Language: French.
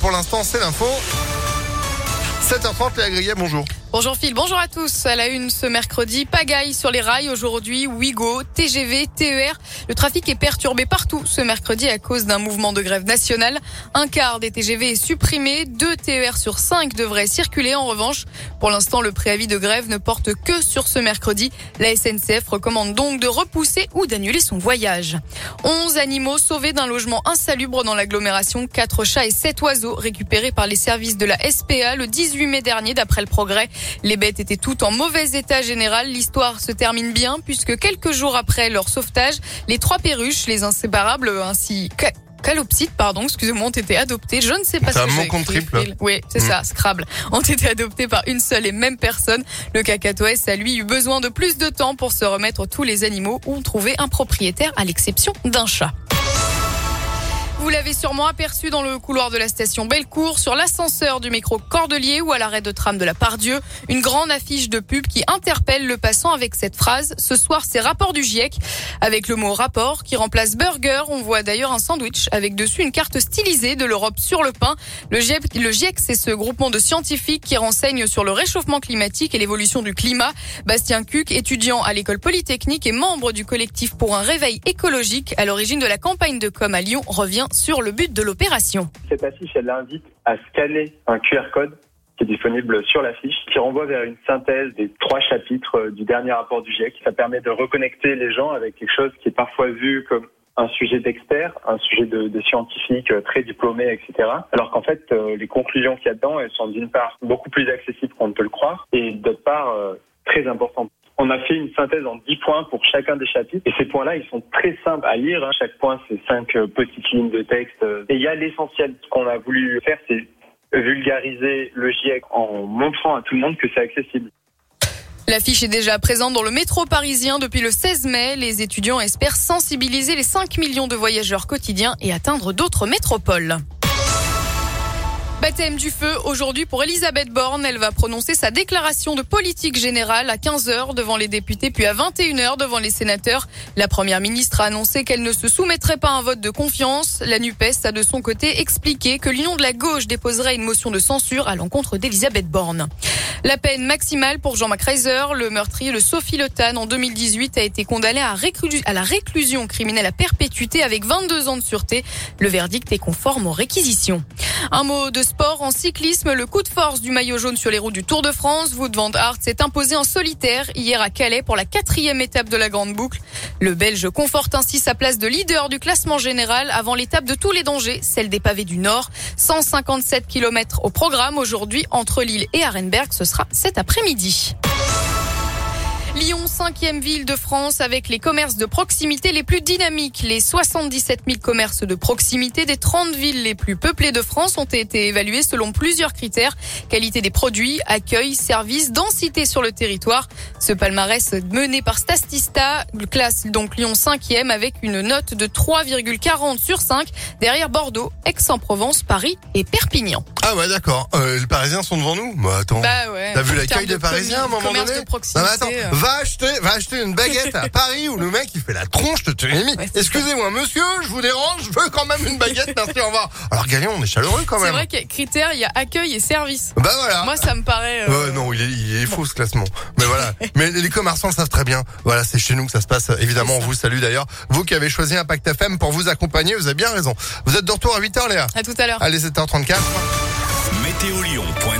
Pour l'instant, c'est l'info. 7h30, les agréés, bonjour. Bonjour Phil, bonjour à tous. À la une ce mercredi, pagaille sur les rails aujourd'hui, Ouigo, TGV, TER. Le trafic est perturbé partout ce mercredi à cause d'un mouvement de grève nationale. Un quart des TGV est supprimé, deux TER sur cinq devraient circuler en revanche. Pour l'instant, le préavis de grève ne porte que sur ce mercredi. La SNCF recommande donc de repousser ou d'annuler son voyage. 11 animaux sauvés d'un logement insalubre dans l'agglomération, quatre chats et sept oiseaux récupérés par les services de la SPA le 18 mai dernier d'après le progrès. Les bêtes étaient toutes en mauvais état général. L'histoire se termine bien puisque quelques jours après leur sauvetage, les trois perruches, les inséparables ainsi calopsites, pardon, excusez-moi, ont été adoptés. Je ne sais pas si un mot contre triple. Oui, c'est mm. ça, Scrabble. Ont été adoptés par une seule et même personne. Le cacatoès a lui eu besoin de plus de temps pour se remettre tous les animaux ou trouver un propriétaire à l'exception d'un chat. Vous l'avez sûrement aperçu dans le couloir de la station Bellecour, sur l'ascenseur du métro Cordelier ou à l'arrêt de tram de la Pardieu, une grande affiche de pub qui interpelle le passant avec cette phrase Ce soir, c'est rapport du GIEC. Avec le mot rapport qui remplace burger, on voit d'ailleurs un sandwich avec dessus une carte stylisée de l'Europe sur le pain. Le GIEC, le GIEC c'est ce groupement de scientifiques qui renseigne sur le réchauffement climatique et l'évolution du climat. Bastien Cuc, étudiant à l'école polytechnique et membre du collectif pour un réveil écologique à l'origine de la campagne de com à Lyon, revient sur le but de l'opération. Cette affiche, elle invite à scanner un QR code qui est disponible sur l'affiche, qui renvoie vers une synthèse des trois chapitres du dernier rapport du GIEC. Ça permet de reconnecter les gens avec quelque chose qui est parfois vu comme un sujet d'expert, un sujet de, de scientifique euh, très diplômé, etc. Alors qu'en fait, euh, les conclusions qu'il y a dedans, elles sont d'une part beaucoup plus accessibles qu'on ne peut le croire, et d'autre part euh, très importantes. On a fait une synthèse en 10 points pour chacun des chapitres. Et ces points-là, ils sont très simples à lire. Hein. Chaque point, c'est cinq euh, petites lignes de texte. Et il y a l'essentiel. Ce qu'on a voulu faire, c'est vulgariser le GIEC en montrant à tout le monde que c'est accessible. L'affiche est déjà présente dans le métro parisien depuis le 16 mai. Les étudiants espèrent sensibiliser les 5 millions de voyageurs quotidiens et atteindre d'autres métropoles. Baptême du feu aujourd'hui pour Elisabeth Borne. Elle va prononcer sa déclaration de politique générale à 15h devant les députés puis à 21h devant les sénateurs. La première ministre a annoncé qu'elle ne se soumettrait pas à un vote de confiance. La NUPES a de son côté expliqué que l'Union de la gauche déposerait une motion de censure à l'encontre d'Elisabeth Borne. La peine maximale pour Jean-Marc Reiser, le meurtrier de Sophie Le en 2018 a été condamné à, à la réclusion criminelle à perpétuité avec 22 ans de sûreté. Le verdict est conforme aux réquisitions. Un mot de sport en cyclisme, le coup de force du maillot jaune sur les routes du Tour de France. Wout van Aert s'est imposé en solitaire hier à Calais pour la quatrième étape de la grande boucle. Le Belge conforte ainsi sa place de leader du classement général avant l'étape de tous les dangers, celle des pavés du Nord. 157 km au programme aujourd'hui entre Lille et Arenberg. Ce sera cet après-midi. Lyon, cinquième ville de France avec les commerces de proximité les plus dynamiques. Les 77 000 commerces de proximité des 30 villes les plus peuplées de France ont été évalués selon plusieurs critères. Qualité des produits, accueil, service, densité sur le territoire. Ce palmarès mené par Statista classe donc Lyon cinquième avec une note de 3,40 sur 5 derrière Bordeaux, Aix-en-Provence, Paris et Perpignan. Ah ouais d'accord. Euh, les Parisiens sont devant nous. Bah attends. Bah ouais. T'as vu l'accueil des Parisiens à un moment donné de proximité, euh va acheter, va acheter une baguette à Paris où le mec il fait la tronche de te Excusez-moi, monsieur, je vous dérange, je veux quand même une baguette, merci, au revoir. Alors Gagnon, on est chaleureux quand même. C'est vrai que critère, il y a accueil et service. Bah voilà. Moi, ça me paraît. Euh... non, il est, il est faux ce classement. Mais voilà. Mais les commerçants le savent très bien. Voilà, c'est chez nous que ça se passe. Évidemment, on vous salue d'ailleurs. Vous qui avez choisi Impact FM pour vous accompagner, vous avez bien raison. Vous êtes de retour à 8h, Léa. À tout à l'heure. Allez, 7h34 météolion.net